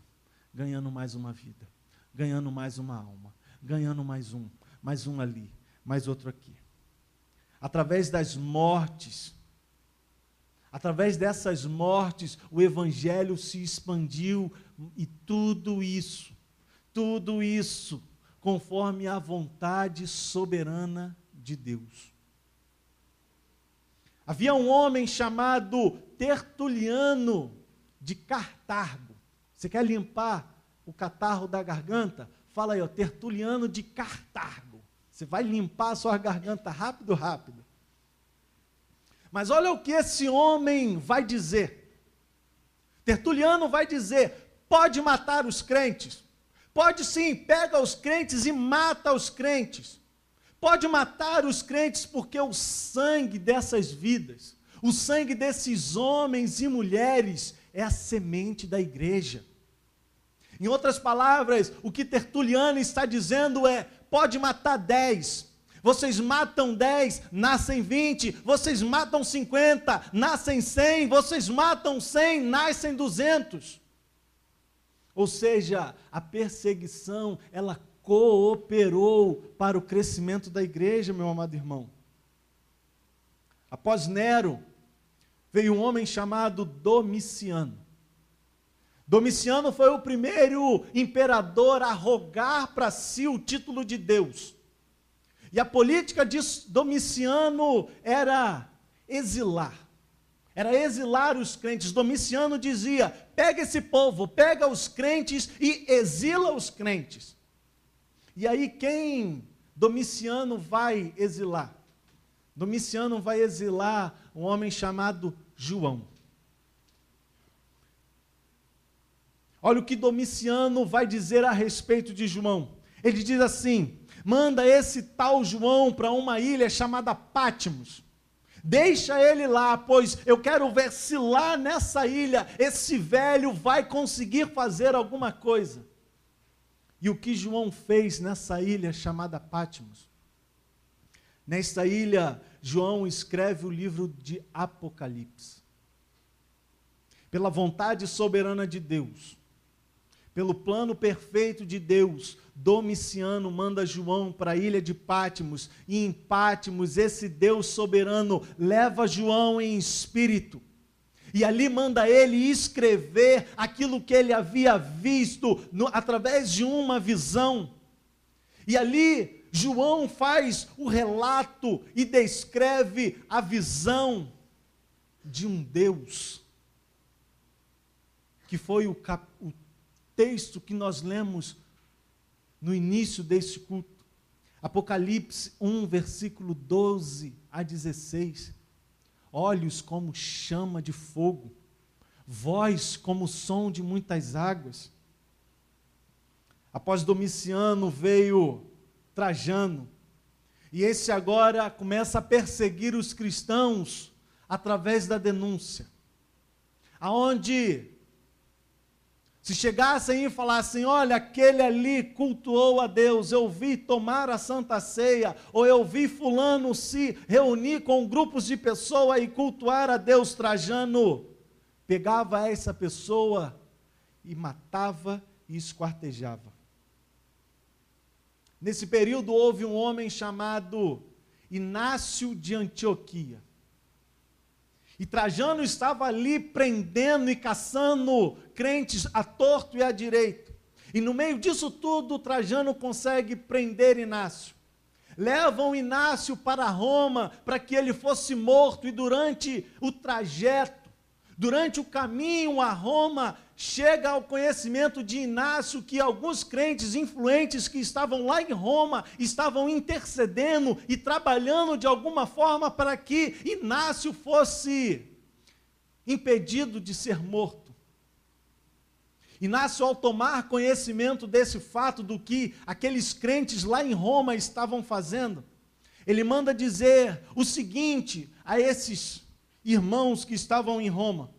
ganhando mais uma vida, ganhando mais uma alma, ganhando mais um, mais um ali, mais outro aqui. Através das mortes, através dessas mortes, o Evangelho se expandiu e tudo isso, tudo isso, conforme a vontade soberana de Deus. Havia um homem chamado Tertuliano de Cartago. Você quer limpar o catarro da garganta? Fala aí, ó, Tertuliano de Cartago. Você vai limpar a sua garganta rápido, rápido. Mas olha o que esse homem vai dizer. Tertuliano vai dizer: pode matar os crentes. Pode sim, pega os crentes e mata os crentes. Pode matar os crentes porque o sangue dessas vidas, o sangue desses homens e mulheres é a semente da igreja. Em outras palavras, o que Tertuliano está dizendo é: pode matar dez, vocês matam 10, nascem 20, vocês matam 50, nascem 100, vocês matam 100, nascem 200. Ou seja, a perseguição, ela cooperou para o crescimento da igreja, meu amado irmão. Após Nero, veio um homem chamado Domiciano. Domiciano foi o primeiro imperador a rogar para si o título de Deus. E a política de Domiciano era exilar. Era exilar os crentes. Domiciano dizia: pega esse povo, pega os crentes e exila os crentes. E aí quem Domiciano vai exilar? Domiciano vai exilar um homem chamado João. Olha o que Domiciano vai dizer a respeito de João. Ele diz assim: manda esse tal João para uma ilha chamada Pátimos. Deixa ele lá, pois eu quero ver se lá nessa ilha esse velho vai conseguir fazer alguma coisa. E o que João fez nessa ilha chamada Pátimos? Nesta ilha, João escreve o livro de Apocalipse. Pela vontade soberana de Deus, pelo plano perfeito de Deus, Domiciano manda João para a ilha de Pátimos, e em Pátimos esse Deus soberano leva João em espírito. E ali manda ele escrever aquilo que ele havia visto no, através de uma visão. E ali João faz o relato e descreve a visão de um Deus, que foi o, cap, o texto que nós lemos no início deste culto. Apocalipse 1, versículo 12 a 16. Olhos como chama de fogo, voz como som de muitas águas. Após Domiciano veio Trajano, e esse agora começa a perseguir os cristãos através da denúncia. Aonde se chegassem e falassem: olha, aquele ali cultuou a Deus, eu vi tomar a santa ceia, ou eu vi Fulano se reunir com grupos de pessoas e cultuar a Deus, Trajano, pegava essa pessoa e matava e esquartejava. Nesse período houve um homem chamado Inácio de Antioquia. E Trajano estava ali prendendo e caçando crentes a torto e a direito. E no meio disso tudo, Trajano consegue prender Inácio. Levam Inácio para Roma para que ele fosse morto, e durante o trajeto, durante o caminho a Roma, chega ao conhecimento de Inácio que alguns crentes influentes que estavam lá em Roma estavam intercedendo e trabalhando de alguma forma para que Inácio fosse impedido de ser morto. Inácio, ao tomar conhecimento desse fato, do que aqueles crentes lá em Roma estavam fazendo, ele manda dizer o seguinte a esses irmãos que estavam em Roma.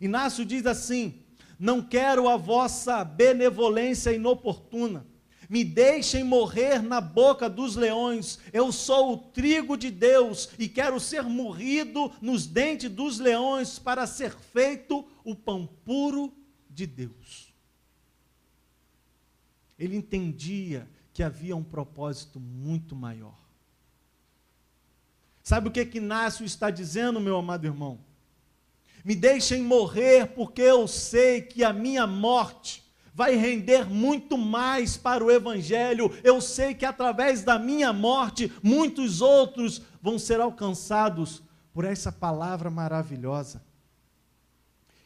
Inácio diz assim: Não quero a vossa benevolência inoportuna. Me deixem morrer na boca dos leões. Eu sou o trigo de Deus e quero ser morrido nos dentes dos leões para ser feito o pão puro de Deus. Ele entendia que havia um propósito muito maior. Sabe o que que Inácio está dizendo, meu amado irmão? Me deixem morrer, porque eu sei que a minha morte vai render muito mais para o Evangelho. Eu sei que através da minha morte, muitos outros vão ser alcançados por essa palavra maravilhosa.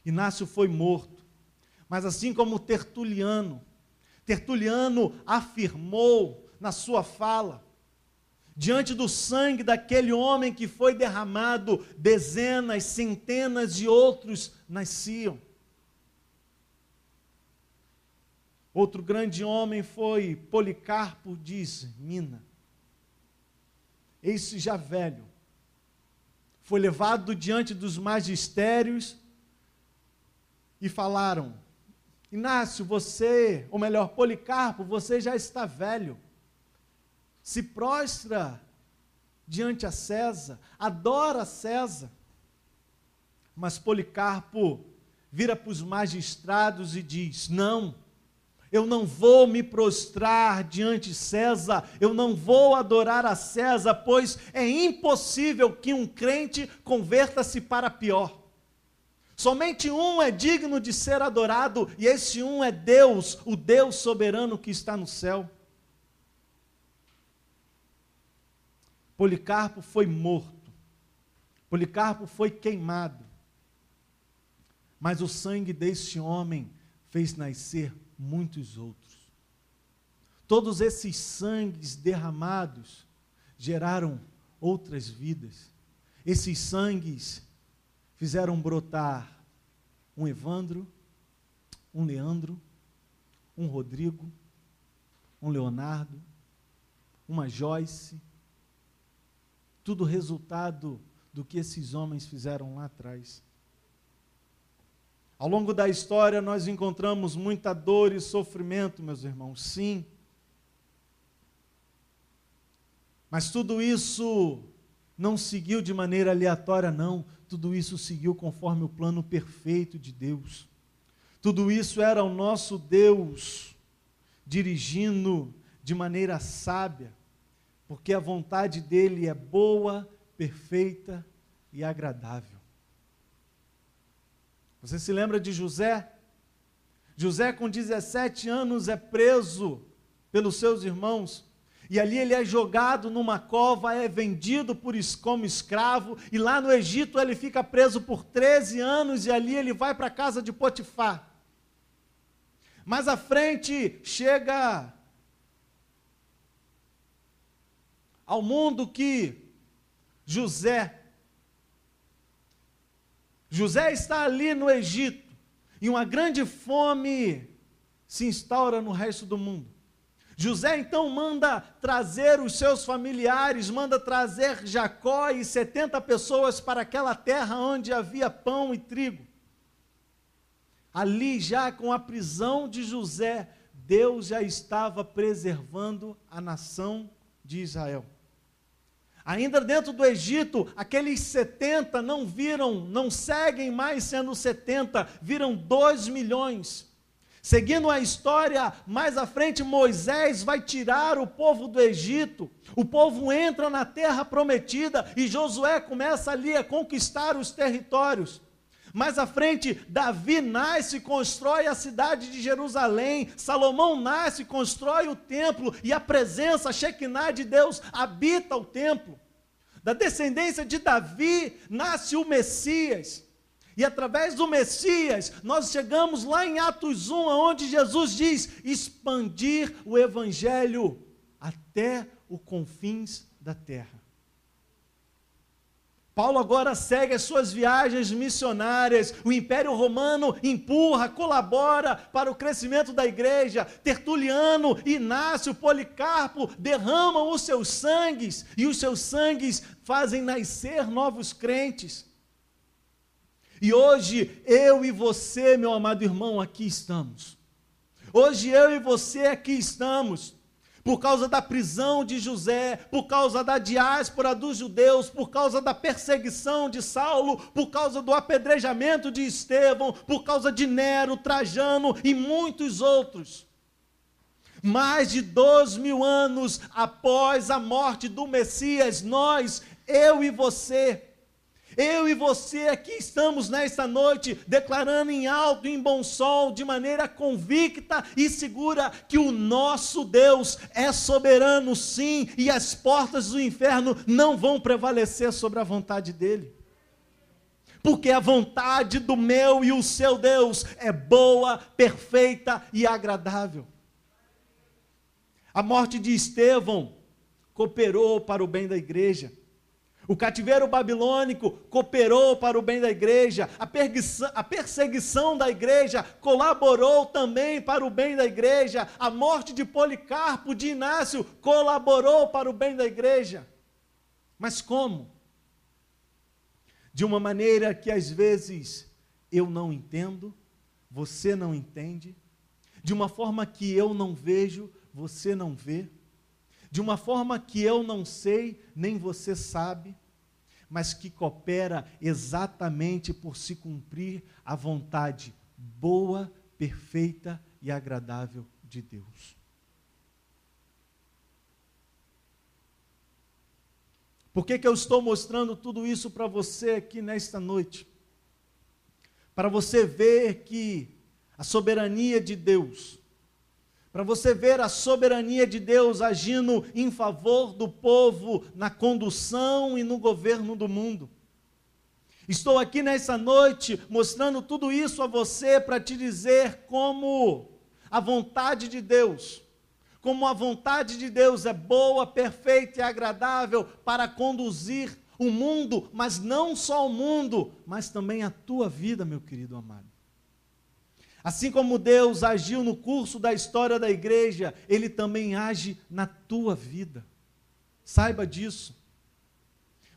Inácio foi morto, mas assim como Tertuliano, Tertuliano afirmou na sua fala, diante do sangue daquele homem que foi derramado, dezenas, centenas de outros nasciam. Outro grande homem foi Policarpo diz, Mina. Esse já velho foi levado diante dos magistérios e falaram: Inácio, você, ou melhor, Policarpo, você já está velho. Se prostra diante a César, adora César. Mas Policarpo vira para os magistrados e diz: Não, eu não vou me prostrar diante César, eu não vou adorar a César, pois é impossível que um crente converta-se para pior. Somente um é digno de ser adorado, e esse um é Deus, o Deus soberano que está no céu. Policarpo foi morto, Policarpo foi queimado, mas o sangue deste homem fez nascer muitos outros. Todos esses sangues derramados geraram outras vidas. Esses sangues fizeram brotar um Evandro, um Leandro, um Rodrigo, um Leonardo, uma Joyce. Tudo resultado do que esses homens fizeram lá atrás. Ao longo da história, nós encontramos muita dor e sofrimento, meus irmãos, sim. Mas tudo isso não seguiu de maneira aleatória, não. Tudo isso seguiu conforme o plano perfeito de Deus. Tudo isso era o nosso Deus dirigindo de maneira sábia, porque a vontade dele é boa, perfeita e agradável. Você se lembra de José? José, com 17 anos, é preso pelos seus irmãos. E ali ele é jogado numa cova, é vendido por, como escravo. E lá no Egito ele fica preso por 13 anos. E ali ele vai para a casa de Potifar. Mais à frente chega ao mundo que José José está ali no Egito e uma grande fome se instaura no resto do mundo. José então manda trazer os seus familiares, manda trazer Jacó e 70 pessoas para aquela terra onde havia pão e trigo. Ali, já com a prisão de José, Deus já estava preservando a nação de Israel. Ainda dentro do Egito, aqueles 70 não viram, não seguem mais sendo 70, viram 2 milhões. Seguindo a história, mais à frente Moisés vai tirar o povo do Egito. O povo entra na terra prometida e Josué começa ali a conquistar os territórios. Mais à frente, Davi nasce, constrói a cidade de Jerusalém. Salomão nasce, constrói o templo e a presença, a Shekinah de Deus habita o templo. Da descendência de Davi nasce o Messias. E através do Messias, nós chegamos lá em Atos 1, onde Jesus diz: expandir o evangelho até os confins da terra. Paulo agora segue as suas viagens missionárias. O Império Romano empurra, colabora para o crescimento da igreja. Tertuliano, Inácio, Policarpo derramam os seus sangues e os seus sangues fazem nascer novos crentes. E hoje eu e você, meu amado irmão, aqui estamos. Hoje eu e você aqui estamos por causa da prisão de José, por causa da diáspora dos judeus, por causa da perseguição de Saulo, por causa do apedrejamento de Estevão, por causa de Nero, Trajano e muitos outros. Mais de dois mil anos após a morte do Messias, nós, eu e você, eu e você aqui estamos nesta noite declarando em alto e em bom som, de maneira convicta e segura, que o nosso Deus é soberano, sim, e as portas do inferno não vão prevalecer sobre a vontade dele. Porque a vontade do meu e o seu Deus é boa, perfeita e agradável. A morte de Estevão cooperou para o bem da igreja. O cativeiro babilônico cooperou para o bem da igreja, a perseguição, a perseguição, da igreja colaborou também para o bem da igreja, a morte de Policarpo, de Inácio, colaborou para o bem da igreja. Mas como? De uma maneira que às vezes eu não entendo, você não entende, de uma forma que eu não vejo, você não vê de uma forma que eu não sei, nem você sabe, mas que coopera exatamente por se cumprir a vontade boa, perfeita e agradável de Deus. Por que, que eu estou mostrando tudo isso para você aqui nesta noite? Para você ver que a soberania de Deus, para você ver a soberania de Deus agindo em favor do povo na condução e no governo do mundo. Estou aqui nessa noite mostrando tudo isso a você para te dizer como a vontade de Deus, como a vontade de Deus é boa, perfeita e agradável para conduzir o mundo, mas não só o mundo, mas também a tua vida, meu querido amado. Assim como Deus agiu no curso da história da igreja, Ele também age na tua vida. Saiba disso.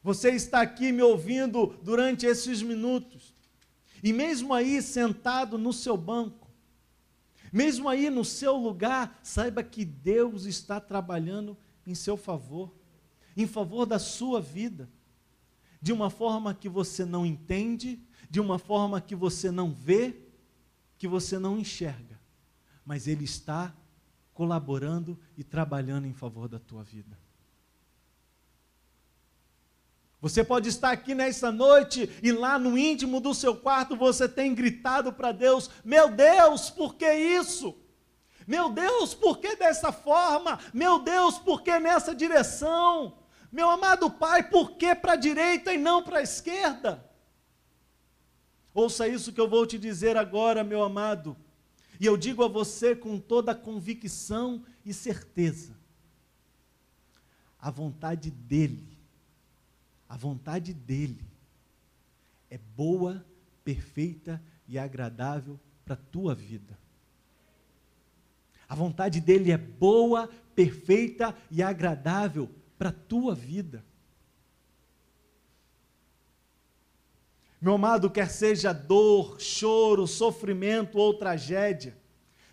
Você está aqui me ouvindo durante esses minutos, e mesmo aí sentado no seu banco, mesmo aí no seu lugar, saiba que Deus está trabalhando em seu favor, em favor da sua vida, de uma forma que você não entende, de uma forma que você não vê, que você não enxerga, mas Ele está colaborando e trabalhando em favor da tua vida. Você pode estar aqui nessa noite e lá no íntimo do seu quarto você tem gritado para Deus: Meu Deus, por que isso? Meu Deus, por que dessa forma? Meu Deus, por que nessa direção? Meu amado Pai, por que para a direita e não para a esquerda? Ouça isso que eu vou te dizer agora, meu amado. E eu digo a você com toda convicção e certeza: a vontade dEle, a vontade dEle é boa, perfeita e agradável para a tua vida. A vontade dEle é boa, perfeita e agradável para a tua vida. Meu amado, quer seja dor, choro, sofrimento ou tragédia,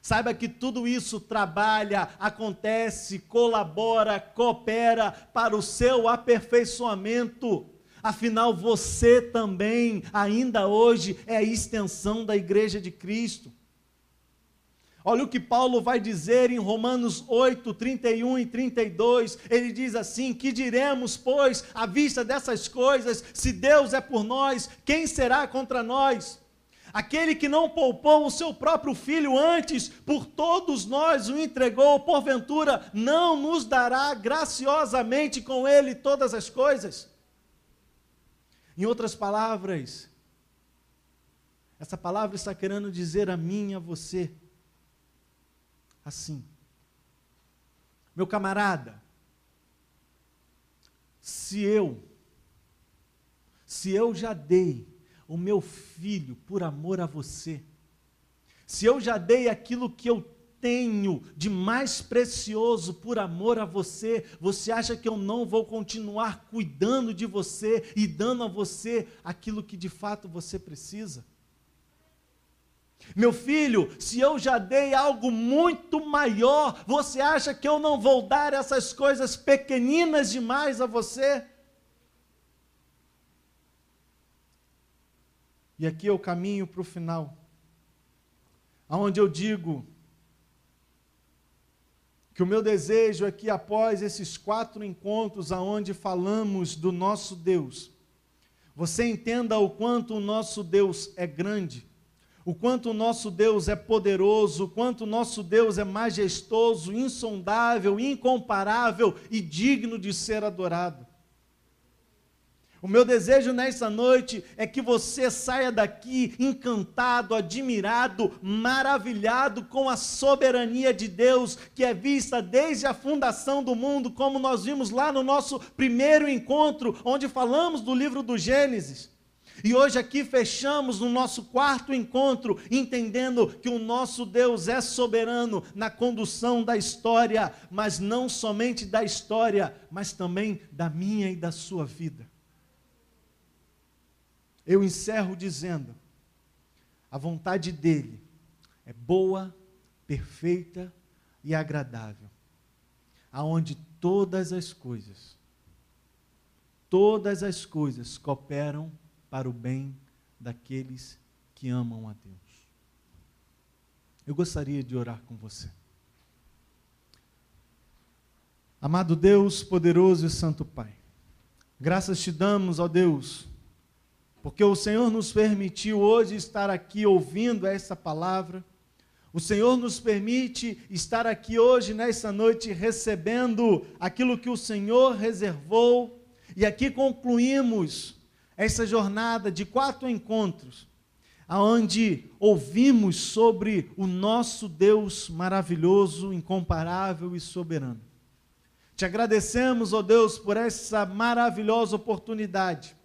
saiba que tudo isso trabalha, acontece, colabora, coopera para o seu aperfeiçoamento. Afinal, você também, ainda hoje, é a extensão da igreja de Cristo. Olha o que Paulo vai dizer em Romanos 8, 31 e 32. Ele diz assim: Que diremos, pois, à vista dessas coisas, se Deus é por nós, quem será contra nós? Aquele que não poupou o seu próprio filho antes, por todos nós o entregou, porventura não nos dará graciosamente com ele todas as coisas? Em outras palavras, essa palavra está querendo dizer a mim e a você assim. Meu camarada, se eu, se eu já dei o meu filho por amor a você, se eu já dei aquilo que eu tenho de mais precioso por amor a você, você acha que eu não vou continuar cuidando de você e dando a você aquilo que de fato você precisa? Meu filho, se eu já dei algo muito maior, você acha que eu não vou dar essas coisas pequeninas demais a você? E aqui eu caminho para o final, aonde eu digo que o meu desejo é após esses quatro encontros aonde falamos do nosso Deus, você entenda o quanto o nosso Deus é grande o quanto o nosso Deus é poderoso, o quanto o nosso Deus é majestoso, insondável, incomparável e digno de ser adorado. O meu desejo nessa noite é que você saia daqui encantado, admirado, maravilhado com a soberania de Deus, que é vista desde a fundação do mundo, como nós vimos lá no nosso primeiro encontro, onde falamos do livro do Gênesis. E hoje aqui fechamos no nosso quarto encontro, entendendo que o nosso Deus é soberano na condução da história, mas não somente da história, mas também da minha e da sua vida. Eu encerro dizendo: a vontade dele é boa, perfeita e agradável, aonde todas as coisas, todas as coisas cooperam para o bem daqueles que amam a Deus. Eu gostaria de orar com você. Amado Deus, poderoso e santo Pai, graças te damos, ó Deus, porque o Senhor nos permitiu hoje estar aqui ouvindo essa palavra. O Senhor nos permite estar aqui hoje, nessa noite, recebendo aquilo que o Senhor reservou. E aqui concluímos essa jornada de quatro encontros, aonde ouvimos sobre o nosso Deus maravilhoso, incomparável e soberano. Te agradecemos, ó oh Deus, por essa maravilhosa oportunidade